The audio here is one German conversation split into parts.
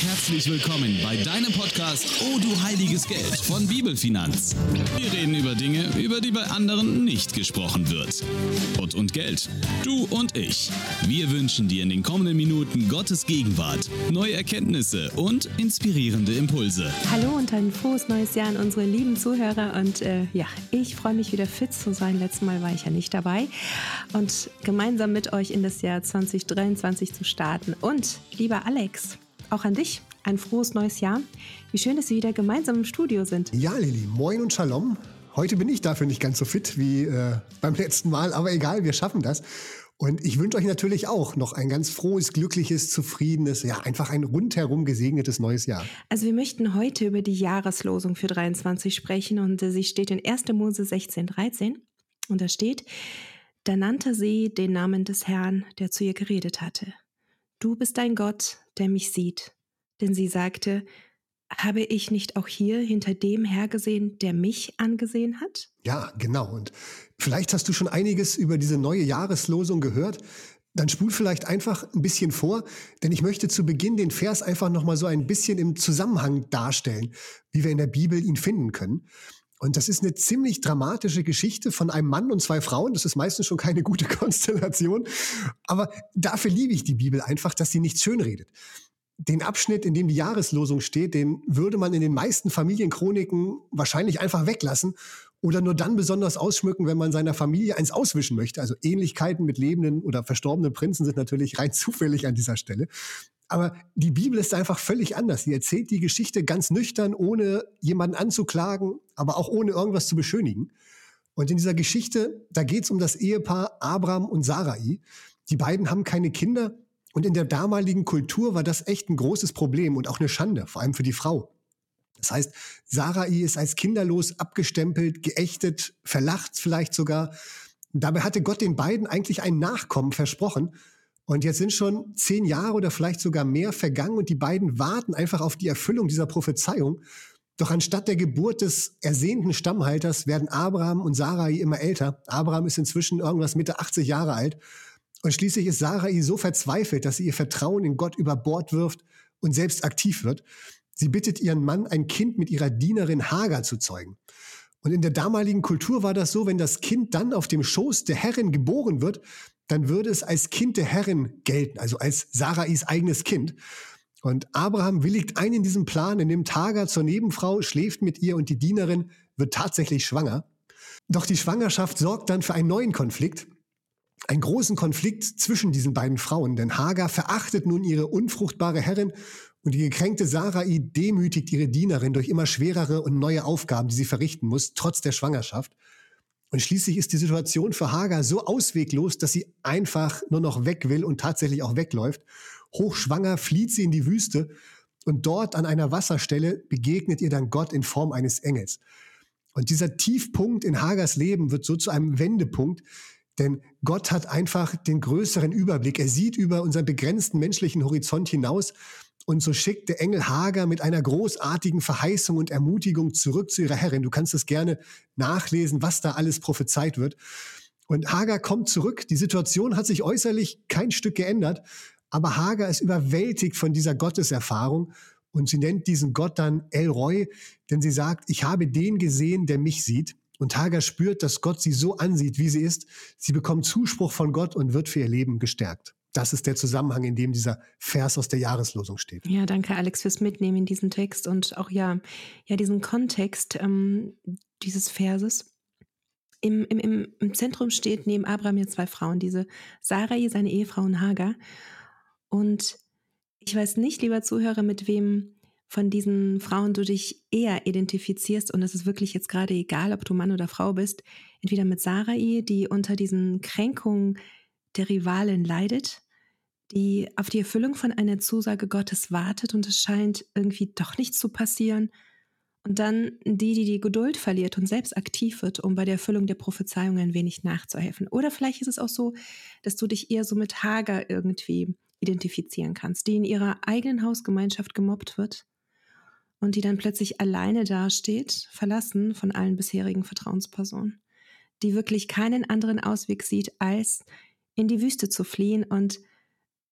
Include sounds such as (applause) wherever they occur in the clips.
Herzlich willkommen bei deinem Podcast Oh du heiliges Geld von Bibelfinanz. Wir reden über Dinge, über die bei anderen nicht gesprochen wird. Gott und Geld. Du und ich. Wir wünschen dir in den kommenden Minuten Gottes Gegenwart, neue Erkenntnisse und inspirierende Impulse. Hallo und ein frohes neues Jahr an unsere lieben Zuhörer. Und äh, ja, ich freue mich wieder fit zu sein. Letztes Mal war ich ja nicht dabei. Und gemeinsam mit euch in das Jahr 2023 zu starten. Und lieber Alex, auch an dich ein frohes neues Jahr. Wie schön, dass wir wieder gemeinsam im Studio sind. Ja, Lili, moin und Shalom. Heute bin ich dafür nicht ganz so fit wie äh, beim letzten Mal, aber egal, wir schaffen das. Und ich wünsche euch natürlich auch noch ein ganz frohes, glückliches, zufriedenes, ja, einfach ein rundherum gesegnetes neues Jahr. Also wir möchten heute über die Jahreslosung für 23 sprechen und äh, sie steht in 1. Mose 16, 13 und da steht, da nannte sie den Namen des Herrn, der zu ihr geredet hatte. Du bist ein Gott, der mich sieht. Denn sie sagte, habe ich nicht auch hier hinter dem hergesehen, der mich angesehen hat? Ja, genau. Und vielleicht hast du schon einiges über diese neue Jahreslosung gehört. Dann spul vielleicht einfach ein bisschen vor, denn ich möchte zu Beginn den Vers einfach nochmal so ein bisschen im Zusammenhang darstellen, wie wir in der Bibel ihn finden können. Und das ist eine ziemlich dramatische Geschichte von einem Mann und zwei Frauen. Das ist meistens schon keine gute (laughs) Konstellation. Aber dafür liebe ich die Bibel einfach, dass sie nichts schönredet. Den Abschnitt, in dem die Jahreslosung steht, den würde man in den meisten Familienchroniken wahrscheinlich einfach weglassen oder nur dann besonders ausschmücken, wenn man seiner Familie eins auswischen möchte. Also Ähnlichkeiten mit lebenden oder verstorbenen Prinzen sind natürlich rein (laughs) zufällig an dieser Stelle. Aber die Bibel ist einfach völlig anders. Sie erzählt die Geschichte ganz nüchtern, ohne jemanden anzuklagen, aber auch ohne irgendwas zu beschönigen. Und in dieser Geschichte, da geht es um das Ehepaar Abraham und Sarai. Die beiden haben keine Kinder und in der damaligen Kultur war das echt ein großes Problem und auch eine Schande, vor allem für die Frau. Das heißt, Sarai ist als kinderlos abgestempelt, geächtet, verlacht vielleicht sogar. Dabei hatte Gott den beiden eigentlich ein Nachkommen versprochen und jetzt sind schon zehn Jahre oder vielleicht sogar mehr vergangen und die beiden warten einfach auf die Erfüllung dieser Prophezeiung. Doch anstatt der Geburt des ersehnten Stammhalters werden Abraham und Sarai immer älter. Abraham ist inzwischen irgendwas Mitte 80 Jahre alt. Und schließlich ist Sarai so verzweifelt, dass sie ihr Vertrauen in Gott über Bord wirft und selbst aktiv wird. Sie bittet ihren Mann, ein Kind mit ihrer Dienerin Hagar zu zeugen. Und in der damaligen Kultur war das so, wenn das Kind dann auf dem Schoß der Herrin geboren wird, dann würde es als Kind der Herrin gelten, also als Sarais eigenes Kind. Und Abraham willigt ein in diesem Plan, in dem Tagar zur Nebenfrau schläft mit ihr und die Dienerin wird tatsächlich schwanger. Doch die Schwangerschaft sorgt dann für einen neuen Konflikt, einen großen Konflikt zwischen diesen beiden Frauen, denn Hagar verachtet nun ihre unfruchtbare Herrin und die gekränkte Sarai demütigt ihre Dienerin durch immer schwerere und neue Aufgaben, die sie verrichten muss, trotz der Schwangerschaft. Und schließlich ist die Situation für Hagar so ausweglos, dass sie einfach nur noch weg will und tatsächlich auch wegläuft. Hochschwanger flieht sie in die Wüste und dort an einer Wasserstelle begegnet ihr dann Gott in Form eines Engels. Und dieser Tiefpunkt in Hagars Leben wird so zu einem Wendepunkt, denn Gott hat einfach den größeren Überblick. Er sieht über unseren begrenzten menschlichen Horizont hinaus und so schickt der Engel Hagar mit einer großartigen Verheißung und Ermutigung zurück zu ihrer Herrin. Du kannst es gerne nachlesen, was da alles prophezeit wird. Und Hagar kommt zurück. Die Situation hat sich äußerlich kein Stück geändert, aber Hagar ist überwältigt von dieser Gotteserfahrung und sie nennt diesen Gott dann El Roy, denn sie sagt, ich habe den gesehen, der mich sieht. Und Hagar spürt, dass Gott sie so ansieht, wie sie ist. Sie bekommt Zuspruch von Gott und wird für ihr Leben gestärkt das ist der Zusammenhang, in dem dieser Vers aus der Jahreslosung steht. Ja, danke Alex fürs Mitnehmen in diesen Text und auch ja, ja diesen Kontext ähm, dieses Verses. Im, im, Im Zentrum steht neben Abraham jetzt zwei Frauen, diese Sarai, seine Ehefrau und Hagar. Und ich weiß nicht, lieber Zuhörer, mit wem von diesen Frauen du dich eher identifizierst. Und es ist wirklich jetzt gerade egal, ob du Mann oder Frau bist. Entweder mit Sarai, die unter diesen Kränkungen der Rivalin leidet, die auf die Erfüllung von einer Zusage Gottes wartet und es scheint irgendwie doch nichts zu passieren. Und dann die, die die Geduld verliert und selbst aktiv wird, um bei der Erfüllung der Prophezeiung ein wenig nachzuhelfen. Oder vielleicht ist es auch so, dass du dich eher so mit Hager irgendwie identifizieren kannst, die in ihrer eigenen Hausgemeinschaft gemobbt wird und die dann plötzlich alleine dasteht, verlassen von allen bisherigen Vertrauenspersonen, die wirklich keinen anderen Ausweg sieht, als in die Wüste zu fliehen und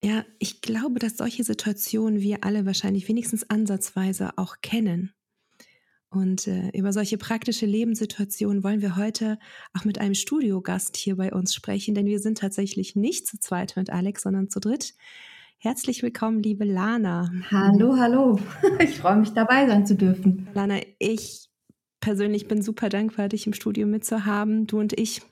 Ja, ich glaube, dass solche Situationen wir alle wahrscheinlich wenigstens ansatzweise auch kennen. Und äh, über solche praktische Lebenssituationen wollen wir heute auch mit einem Studiogast hier bei uns sprechen, denn wir sind tatsächlich nicht zu zweit mit Alex, sondern zu dritt. Herzlich willkommen, liebe Lana. Hallo, hallo. (laughs) Ich freue mich dabei sein zu dürfen. Lana, ich persönlich bin super dankbar, dich im Studio mitzuhaben. Du und ich,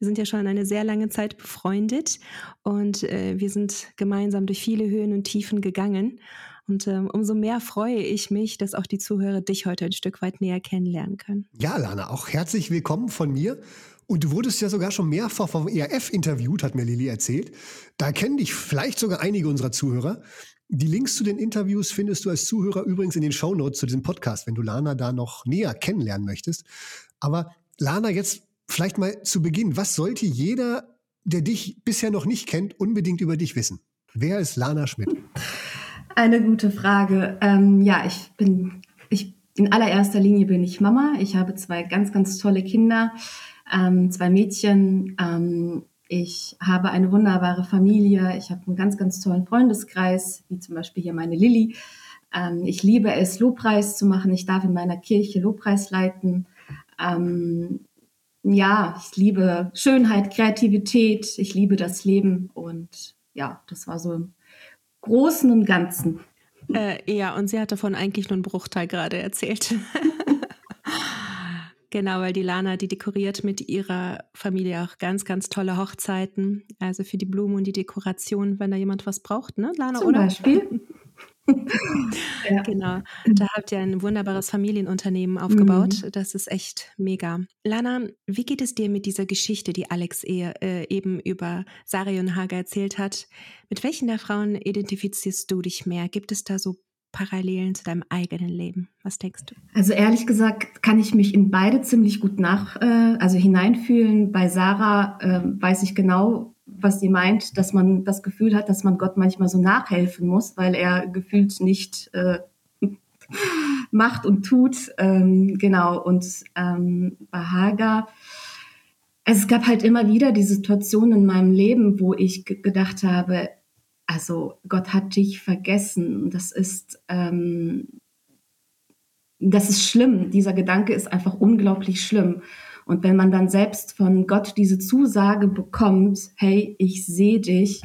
wir sind ja schon eine sehr lange Zeit befreundet und äh, wir sind gemeinsam durch viele Höhen und Tiefen gegangen. Und ähm, umso mehr freue ich mich, dass auch die Zuhörer dich heute ein Stück weit näher kennenlernen können. Ja, Lana, auch herzlich willkommen von mir. Und du wurdest ja sogar schon mehrfach vom ERF interviewt, hat mir Lili erzählt. Da kennen dich vielleicht sogar einige unserer Zuhörer. Die Links zu den Interviews findest du als Zuhörer übrigens in den Shownotes zu diesem Podcast, wenn du Lana da noch näher kennenlernen möchtest. Aber Lana, jetzt vielleicht mal zu Beginn. Was sollte jeder, der dich bisher noch nicht kennt, unbedingt über dich wissen? Wer ist Lana Schmidt? Eine gute Frage. Ähm, ja, ich bin, ich, in allererster Linie bin ich Mama. Ich habe zwei ganz, ganz tolle Kinder, ähm, zwei Mädchen. Ähm, ich habe eine wunderbare Familie. Ich habe einen ganz, ganz tollen Freundeskreis, wie zum Beispiel hier meine Lilly. Ähm, ich liebe es, Lobpreis zu machen. Ich darf in meiner Kirche Lobpreis leiten. Ähm, ja, ich liebe Schönheit, Kreativität. Ich liebe das Leben. Und ja, das war so Großen und Ganzen. Äh, ja, und sie hat davon eigentlich nur einen Bruchteil gerade erzählt. (laughs) genau, weil die Lana, die dekoriert mit ihrer Familie auch ganz, ganz tolle Hochzeiten. Also für die Blumen und die Dekoration, wenn da jemand was braucht, ne, Lana, Zum oder? Beispiel. (laughs) ja. (laughs) Genau. Da habt ihr ein wunderbares Familienunternehmen aufgebaut. Mhm. Das ist echt mega. Lana, wie geht es dir mit dieser Geschichte, die Alex äh, eben über Sari und Hager erzählt hat? Mit welchen der Frauen identifizierst du dich mehr? Gibt es da so Parallelen zu deinem eigenen Leben? Was denkst du? Also ehrlich gesagt kann ich mich in beide ziemlich gut nach, äh, also hineinfühlen. Bei Sarah äh, weiß ich genau, was sie meint, dass man das Gefühl hat, dass man Gott manchmal so nachhelfen muss, weil er gefühlt nicht äh, (laughs) macht und tut. Ähm, genau. Und ähm, bei Hagar, es gab halt immer wieder die Situation in meinem Leben, wo ich gedacht habe, also Gott hat dich vergessen. Das ist, ähm, das ist schlimm. Dieser Gedanke ist einfach unglaublich schlimm. Und wenn man dann selbst von Gott diese Zusage bekommt, hey, ich sehe dich,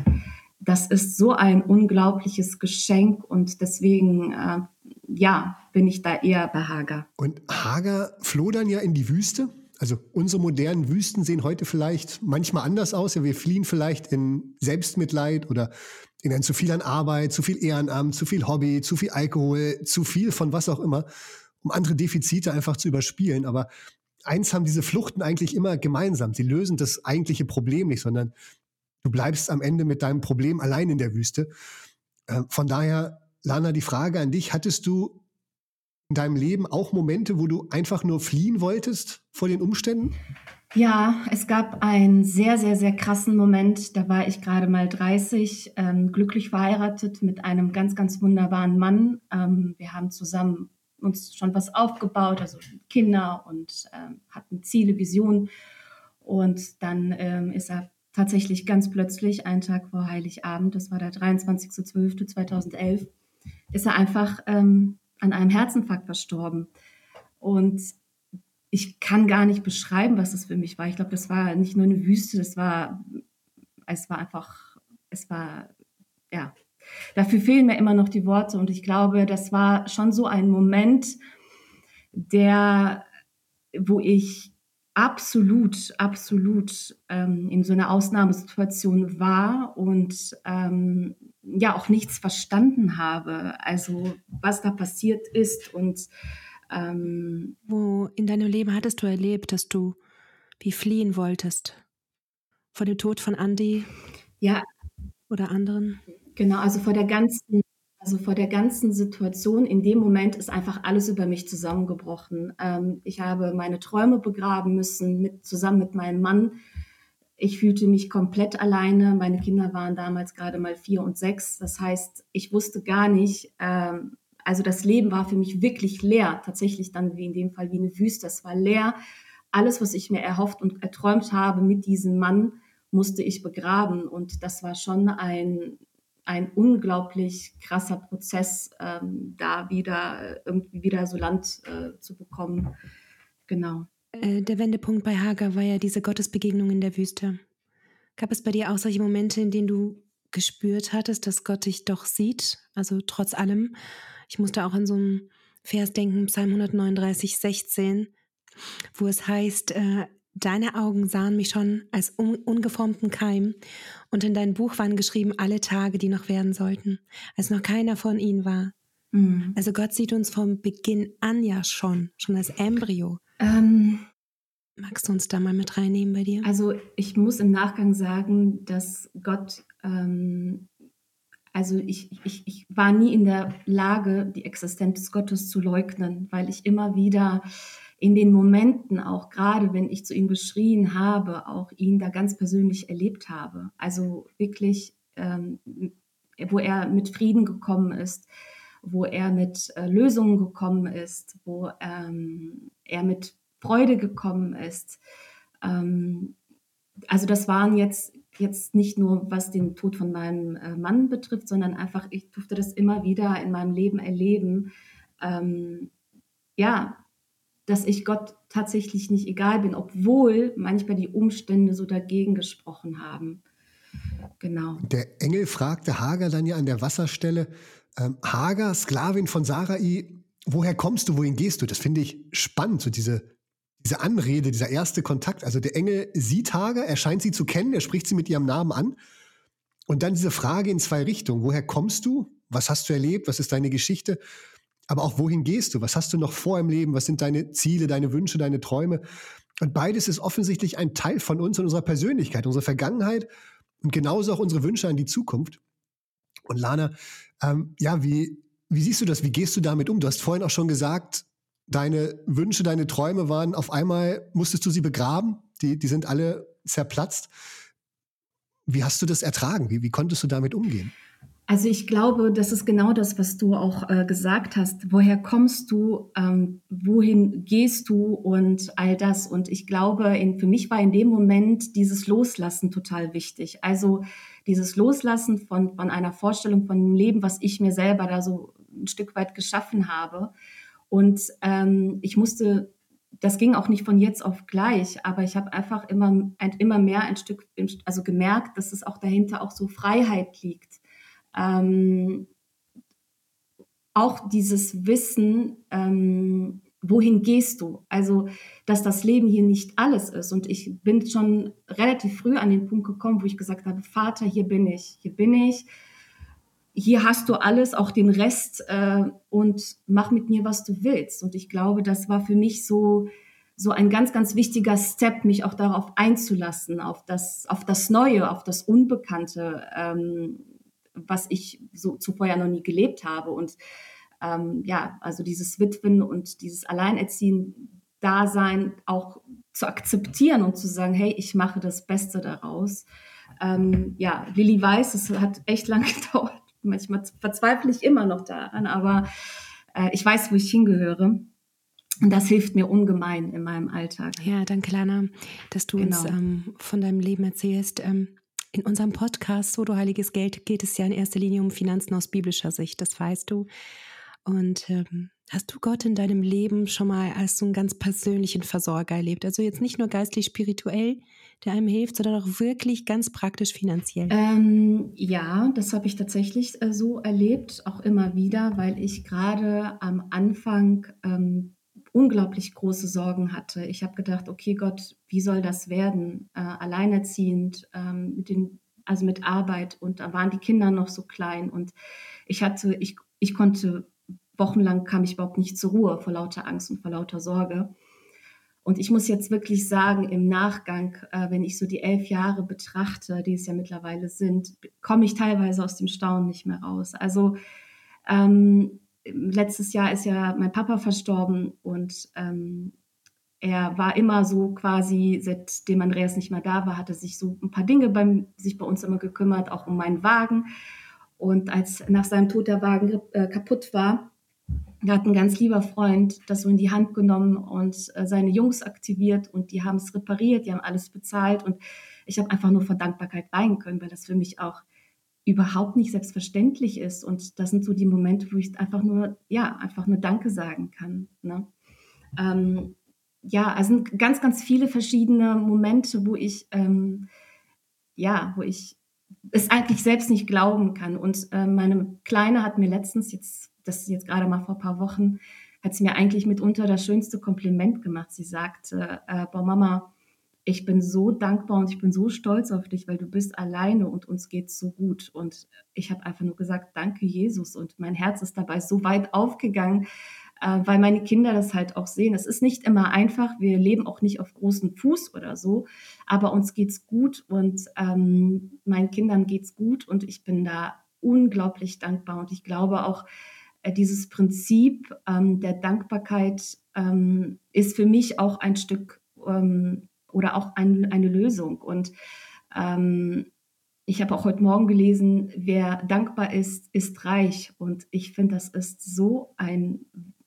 das ist so ein unglaubliches Geschenk und deswegen, äh, ja, bin ich da eher bei Hager. Und Hager floh dann ja in die Wüste. Also unsere modernen Wüsten sehen heute vielleicht manchmal anders aus. Ja, wir fliehen vielleicht in Selbstmitleid oder in ein zu viel an Arbeit, zu viel Ehrenamt, zu viel Hobby, zu viel Alkohol, zu viel von was auch immer, um andere Defizite einfach zu überspielen. Aber eins haben diese Fluchten eigentlich immer gemeinsam. Sie lösen das eigentliche Problem nicht, sondern du bleibst am Ende mit deinem Problem allein in der Wüste. Äh, von daher, Lana, die Frage an dich, hattest du in deinem Leben auch Momente, wo du einfach nur fliehen wolltest vor den Umständen? Ja, es gab einen sehr, sehr, sehr krassen Moment. Da war ich gerade mal 30, ähm, glücklich verheiratet mit einem ganz, ganz wunderbaren Mann. Ähm, wir haben zusammen uns schon was aufgebaut, also Kinder und ähm, hatten Ziele, Visionen. Und dann ähm, ist er tatsächlich ganz plötzlich, einen Tag vor Heiligabend, das war der 23.12.2011, ist er einfach ähm, an einem Herzinfarkt verstorben. Und ich kann gar nicht beschreiben, was das für mich war. Ich glaube, das war nicht nur eine Wüste, das war, es war einfach, es war, ja, Dafür fehlen mir immer noch die Worte und ich glaube, das war schon so ein Moment, der, wo ich absolut, absolut ähm, in so einer Ausnahmesituation war und ähm, ja auch nichts verstanden habe. Also was da passiert ist und ähm, wo in deinem Leben hattest du erlebt, dass du wie fliehen wolltest vor dem Tod von Andy? Ja. Oder anderen? Genau, also vor der ganzen, also vor der ganzen Situation in dem Moment ist einfach alles über mich zusammengebrochen. Ähm, ich habe meine Träume begraben müssen, mit, zusammen mit meinem Mann. Ich fühlte mich komplett alleine. Meine Kinder waren damals gerade mal vier und sechs. Das heißt, ich wusste gar nicht, ähm, also das Leben war für mich wirklich leer. Tatsächlich dann wie in dem Fall wie eine Wüste. Es war leer. Alles, was ich mir erhofft und erträumt habe mit diesem Mann, musste ich begraben. Und das war schon ein ein unglaublich krasser Prozess, ähm, da wieder äh, irgendwie wieder so Land äh, zu bekommen. Genau. Äh, der Wendepunkt bei Hagar war ja diese Gottesbegegnung in der Wüste. Gab es bei dir auch solche Momente, in denen du gespürt hattest, dass Gott dich doch sieht? Also trotz allem. Ich musste auch an so einen Vers denken, Psalm 139, 16, wo es heißt, äh, Deine Augen sahen mich schon als un ungeformten Keim, und in dein Buch waren geschrieben alle Tage, die noch werden sollten, als noch keiner von ihnen war. Mhm. Also Gott sieht uns vom Beginn an ja schon, schon als Embryo. Ähm, Magst du uns da mal mit reinnehmen bei dir? Also ich muss im Nachgang sagen, dass Gott, ähm, also ich, ich, ich war nie in der Lage, die Existenz Gottes zu leugnen, weil ich immer wieder in den Momenten, auch gerade wenn ich zu ihm geschrien habe, auch ihn da ganz persönlich erlebt habe. Also wirklich, ähm, wo er mit Frieden gekommen ist, wo er mit äh, Lösungen gekommen ist, wo ähm, er mit Freude gekommen ist. Ähm, also das waren jetzt jetzt nicht nur was den Tod von meinem äh, Mann betrifft, sondern einfach ich durfte das immer wieder in meinem Leben erleben. Ähm, ja, dass ich Gott tatsächlich nicht egal bin, obwohl manchmal die Umstände so dagegen gesprochen haben. Genau. Der Engel fragte Hagar dann ja an der Wasserstelle, ähm, Hagar, Sklavin von Sarai, woher kommst du, wohin gehst du? Das finde ich spannend, so diese, diese Anrede, dieser erste Kontakt. Also der Engel sieht Hagar, er scheint sie zu kennen, er spricht sie mit ihrem Namen an. Und dann diese Frage in zwei Richtungen. Woher kommst du? Was hast du erlebt? Was ist deine Geschichte? Aber auch wohin gehst du? Was hast du noch vor im Leben? Was sind deine Ziele, deine Wünsche, deine Träume? Und beides ist offensichtlich ein Teil von uns und unserer Persönlichkeit, unserer Vergangenheit und genauso auch unsere Wünsche an die Zukunft. Und Lana, ähm, ja, wie, wie siehst du das? Wie gehst du damit um? Du hast vorhin auch schon gesagt, deine Wünsche, deine Träume waren auf einmal, musstest du sie begraben? Die, die sind alle zerplatzt. Wie hast du das ertragen? Wie, wie konntest du damit umgehen? Also ich glaube, das ist genau das, was du auch äh, gesagt hast. Woher kommst du? Ähm, wohin gehst du? Und all das. Und ich glaube, in, für mich war in dem Moment dieses Loslassen total wichtig. Also dieses Loslassen von, von einer Vorstellung von dem Leben, was ich mir selber da so ein Stück weit geschaffen habe. Und ähm, ich musste, das ging auch nicht von jetzt auf gleich, aber ich habe einfach immer, immer mehr ein Stück, also gemerkt, dass es auch dahinter auch so Freiheit liegt ähm, auch dieses Wissen, ähm, wohin gehst du? Also, dass das Leben hier nicht alles ist. Und ich bin schon relativ früh an den Punkt gekommen, wo ich gesagt habe, Vater, hier bin ich, hier bin ich. Hier hast du alles, auch den Rest äh, und mach mit mir, was du willst. Und ich glaube, das war für mich so, so ein ganz, ganz wichtiger Step, mich auch darauf einzulassen, auf das, auf das Neue, auf das Unbekannte. Ähm, was ich so zuvor ja noch nie gelebt habe. Und ähm, ja, also dieses Witwen und dieses Alleinerziehen-Dasein auch zu akzeptieren und zu sagen, hey, ich mache das Beste daraus. Ähm, ja, Lilly weiß, es hat echt lange (laughs) gedauert. Manchmal verzweifle ich immer noch daran, aber äh, ich weiß, wo ich hingehöre. Und das hilft mir ungemein in meinem Alltag. Ja, danke, Lana, dass du genau. uns ähm, von deinem Leben erzählst. Ähm, in unserem Podcast So du heiliges Geld geht es ja in erster Linie um Finanzen aus biblischer Sicht, das weißt du. Und ähm, hast du Gott in deinem Leben schon mal als so einen ganz persönlichen Versorger erlebt? Also jetzt nicht nur geistlich, spirituell, der einem hilft, sondern auch wirklich ganz praktisch finanziell. Ähm, ja, das habe ich tatsächlich äh, so erlebt, auch immer wieder, weil ich gerade am Anfang ähm, unglaublich große Sorgen hatte. Ich habe gedacht, okay Gott, wie soll das werden? Äh, alleinerziehend, ähm, mit den, also mit Arbeit und da waren die Kinder noch so klein und ich hatte, ich, ich konnte wochenlang kam ich überhaupt nicht zur Ruhe vor lauter Angst und vor lauter Sorge. Und ich muss jetzt wirklich sagen, im Nachgang, äh, wenn ich so die elf Jahre betrachte, die es ja mittlerweile sind, komme ich teilweise aus dem Staunen nicht mehr raus. Also ähm, letztes Jahr ist ja mein Papa verstorben und ähm, er war immer so quasi, seitdem Andreas nicht mehr da war, hatte sich so ein paar Dinge beim, sich bei uns immer gekümmert, auch um meinen Wagen. Und als nach seinem Tod der Wagen äh, kaputt war, hat ein ganz lieber Freund das so in die Hand genommen und äh, seine Jungs aktiviert und die haben es repariert, die haben alles bezahlt und ich habe einfach nur vor Dankbarkeit weinen können, weil das für mich auch überhaupt nicht selbstverständlich ist. Und das sind so die Momente, wo ich einfach nur, ja, einfach nur Danke sagen kann. Ne? Ähm, ja, also ganz, ganz viele verschiedene Momente, wo ich, ähm, ja, wo ich es eigentlich selbst nicht glauben kann. Und äh, meine Kleine hat mir letztens, jetzt, das ist jetzt gerade mal vor ein paar Wochen, hat sie mir eigentlich mitunter das schönste Kompliment gemacht. Sie sagte, äh, boah, Mama, ich bin so dankbar und ich bin so stolz auf dich, weil du bist alleine und uns geht's so gut. Und ich habe einfach nur gesagt, danke Jesus. Und mein Herz ist dabei so weit aufgegangen, äh, weil meine Kinder das halt auch sehen. Es ist nicht immer einfach. Wir leben auch nicht auf großem Fuß oder so, aber uns geht's gut und ähm, meinen Kindern geht's gut und ich bin da unglaublich dankbar. Und ich glaube auch, äh, dieses Prinzip ähm, der Dankbarkeit ähm, ist für mich auch ein Stück ähm, oder auch ein, eine Lösung. Und ähm, ich habe auch heute Morgen gelesen, wer dankbar ist, ist reich. Und ich finde, das ist so ein,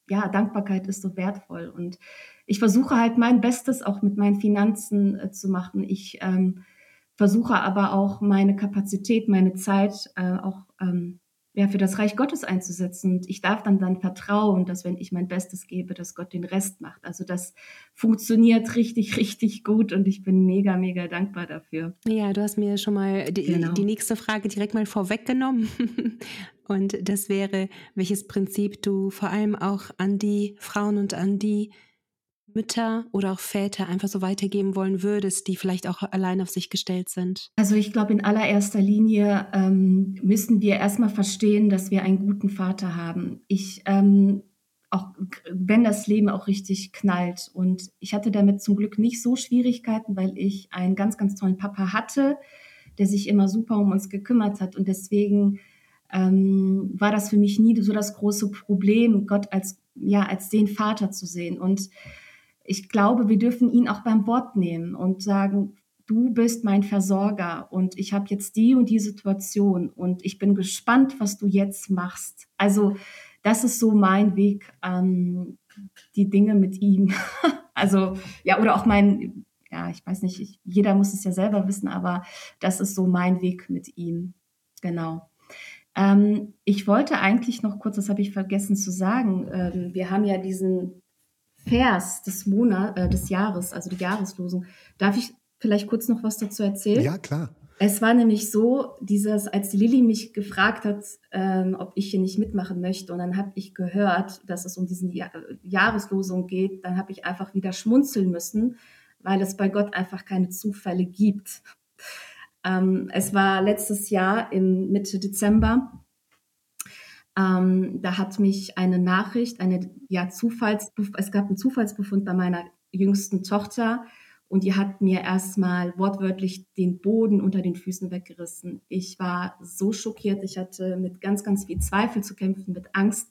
ja, Dankbarkeit ist so wertvoll. Und ich versuche halt mein Bestes auch mit meinen Finanzen äh, zu machen. Ich ähm, versuche aber auch meine Kapazität, meine Zeit äh, auch ähm, ja, für das Reich Gottes einzusetzen. Und ich darf dann dann vertrauen, dass wenn ich mein Bestes gebe, dass Gott den Rest macht. Also das funktioniert richtig, (laughs) richtig gut und ich bin mega, mega dankbar dafür. Ja, du hast mir schon mal die, genau. die nächste Frage direkt mal vorweggenommen. (laughs) und das wäre, welches Prinzip du vor allem auch an die Frauen und an die Mütter oder auch Väter einfach so weitergeben wollen würdest, die vielleicht auch allein auf sich gestellt sind? Also ich glaube, in allererster Linie ähm, müssen wir erstmal verstehen, dass wir einen guten Vater haben. Ich, ähm, auch wenn das Leben auch richtig knallt. Und ich hatte damit zum Glück nicht so Schwierigkeiten, weil ich einen ganz, ganz tollen Papa hatte, der sich immer super um uns gekümmert hat. Und deswegen ähm, war das für mich nie so das große Problem, Gott als, ja, als den Vater zu sehen. Und ich glaube, wir dürfen ihn auch beim Wort nehmen und sagen, du bist mein Versorger und ich habe jetzt die und die Situation und ich bin gespannt, was du jetzt machst. Also das ist so mein Weg, ähm, die Dinge mit ihm. (laughs) also ja, oder auch mein, ja, ich weiß nicht, ich, jeder muss es ja selber wissen, aber das ist so mein Weg mit ihm. Genau. Ähm, ich wollte eigentlich noch kurz, das habe ich vergessen zu sagen, ähm, wir haben ja diesen Vers des Monats, äh, des Jahres, also die Jahreslosung. Darf ich vielleicht kurz noch was dazu erzählen? Ja, klar. Es war nämlich so, dieses, als die Lilly mich gefragt hat, ähm, ob ich hier nicht mitmachen möchte, und dann habe ich gehört, dass es um diesen ja Jahreslosung geht, dann habe ich einfach wieder schmunzeln müssen, weil es bei Gott einfach keine Zufälle gibt. Ähm, es war letztes Jahr im Mitte Dezember ähm, da hat mich eine Nachricht, eine ja Zufallsbefund, es gab einen Zufallsbefund bei meiner jüngsten Tochter und die hat mir erstmal wortwörtlich den Boden unter den Füßen weggerissen. Ich war so schockiert, ich hatte mit ganz, ganz viel Zweifel zu kämpfen, mit Angst.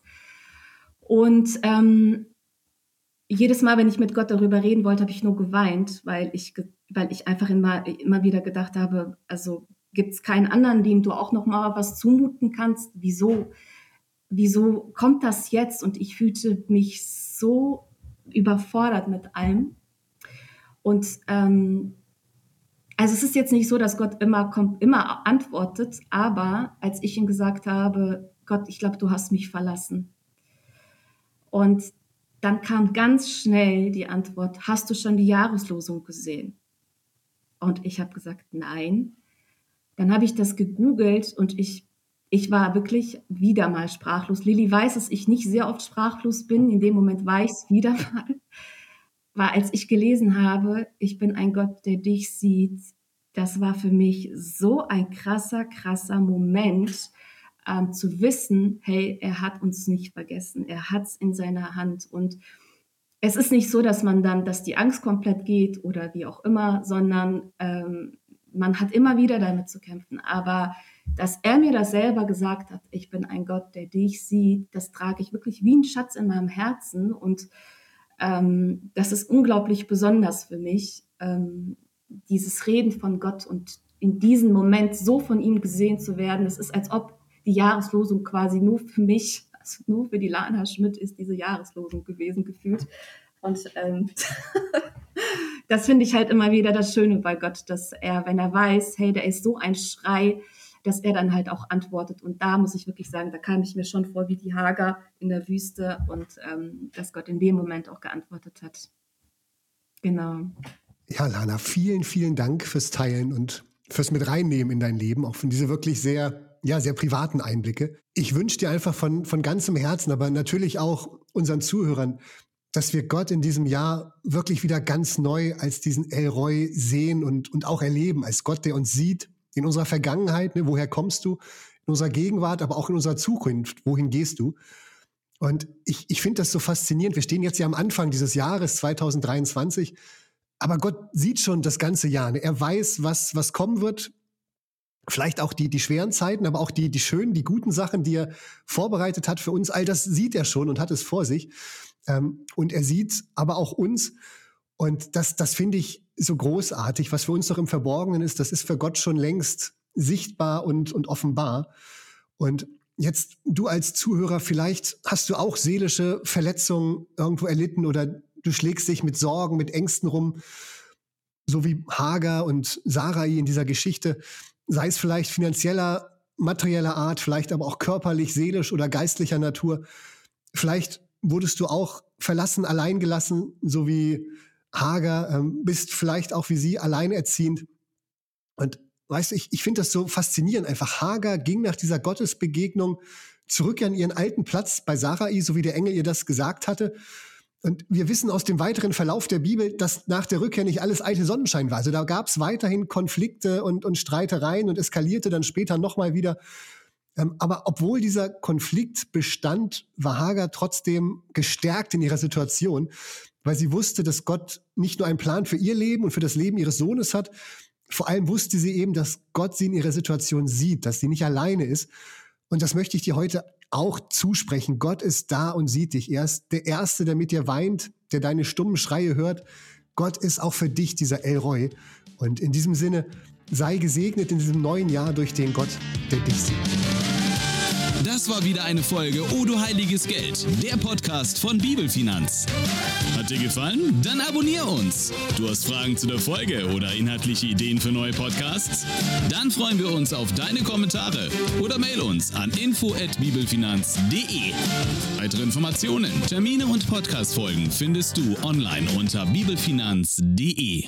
Und ähm, jedes Mal, wenn ich mit Gott darüber reden wollte, habe ich nur geweint, weil ich, weil ich einfach immer, immer wieder gedacht habe, also gibt es keinen anderen, dem du auch noch mal was zumuten kannst? Wieso? Wieso kommt das jetzt? Und ich fühlte mich so überfordert mit allem. Und ähm, also es ist jetzt nicht so, dass Gott immer kommt, immer antwortet, aber als ich ihm gesagt habe, Gott, ich glaube, du hast mich verlassen. Und dann kam ganz schnell die Antwort, hast du schon die Jahreslosung gesehen? Und ich habe gesagt, nein. Dann habe ich das gegoogelt und ich ich war wirklich wieder mal sprachlos. Lilly weiß, dass ich nicht sehr oft sprachlos bin. In dem Moment war ich es wieder mal. War, als ich gelesen habe, ich bin ein Gott, der dich sieht, das war für mich so ein krasser, krasser Moment, ähm, zu wissen, hey, er hat uns nicht vergessen, er hat es in seiner Hand. Und es ist nicht so, dass man dann, dass die Angst komplett geht oder wie auch immer, sondern ähm, man hat immer wieder damit zu kämpfen. Aber dass er mir das selber gesagt hat, ich bin ein Gott, der dich sieht, das trage ich wirklich wie ein Schatz in meinem Herzen und ähm, das ist unglaublich besonders für mich, ähm, dieses Reden von Gott und in diesem Moment so von ihm gesehen zu werden. Es ist, als ob die Jahreslosung quasi nur für mich, also nur für die Lana Schmidt ist diese Jahreslosung gewesen gefühlt. Und ähm, (laughs) das finde ich halt immer wieder das Schöne bei Gott, dass er, wenn er weiß, hey, da ist so ein Schrei, dass er dann halt auch antwortet. Und da muss ich wirklich sagen, da kam ich mir schon vor wie die Hager in der Wüste und ähm, dass Gott in dem Moment auch geantwortet hat. Genau. Ja, Lana, vielen, vielen Dank fürs Teilen und fürs mit reinnehmen in dein Leben, auch von diese wirklich sehr, ja, sehr privaten Einblicke. Ich wünsche dir einfach von, von ganzem Herzen, aber natürlich auch unseren Zuhörern, dass wir Gott in diesem Jahr wirklich wieder ganz neu als diesen Elroy sehen und, und auch erleben, als Gott, der uns sieht in unserer Vergangenheit, ne, woher kommst du, in unserer Gegenwart, aber auch in unserer Zukunft, wohin gehst du? Und ich, ich finde das so faszinierend. Wir stehen jetzt ja am Anfang dieses Jahres 2023 aber Gott sieht schon das ganze Jahr. Ne? Er weiß, was, was kommen wird. Vielleicht auch die, die schweren Zeiten, aber auch die, die schönen, die guten Sachen, die er vorbereitet hat für uns. All das sieht er schon und hat es vor sich. Ähm, und er sieht aber auch uns. Und das, das finde ich so großartig. Was für uns noch im Verborgenen ist, das ist für Gott schon längst sichtbar und, und offenbar. Und jetzt du als Zuhörer, vielleicht hast du auch seelische Verletzungen irgendwo erlitten oder du schlägst dich mit Sorgen, mit Ängsten rum, so wie Hagar und Sarai in dieser Geschichte, sei es vielleicht finanzieller, materieller Art, vielleicht aber auch körperlich, seelisch oder geistlicher Natur. Vielleicht wurdest du auch verlassen, alleingelassen, so wie Hagar, ähm, bist vielleicht auch wie sie alleinerziehend. Und weißt du, ich, ich finde das so faszinierend. Einfach Hagar ging nach dieser Gottesbegegnung zurück an ihren alten Platz bei Sarai, so wie der Engel ihr das gesagt hatte. Und wir wissen aus dem weiteren Verlauf der Bibel, dass nach der Rückkehr nicht alles alte Sonnenschein war. Also da gab es weiterhin Konflikte und, und Streitereien und eskalierte dann später nochmal wieder. Ähm, aber obwohl dieser Konflikt bestand, war Hagar trotzdem gestärkt in ihrer Situation, weil sie wusste, dass Gott nicht nur einen Plan für ihr Leben und für das Leben ihres Sohnes hat, vor allem wusste sie eben, dass Gott sie in ihrer Situation sieht, dass sie nicht alleine ist. Und das möchte ich dir heute auch zusprechen. Gott ist da und sieht dich. Er ist der Erste, der mit dir weint, der deine stummen Schreie hört. Gott ist auch für dich dieser Elroy. Und in diesem Sinne, sei gesegnet in diesem neuen Jahr durch den Gott, der dich sieht. Das war wieder eine Folge O du heiliges Geld, der Podcast von Bibelfinanz. Hat dir gefallen? Dann abonnier uns. Du hast Fragen zu der Folge oder inhaltliche Ideen für neue Podcasts? Dann freuen wir uns auf deine Kommentare oder mail uns an info@bibelfinanz.de. Weitere Informationen, Termine und Podcastfolgen findest du online unter bibelfinanz.de.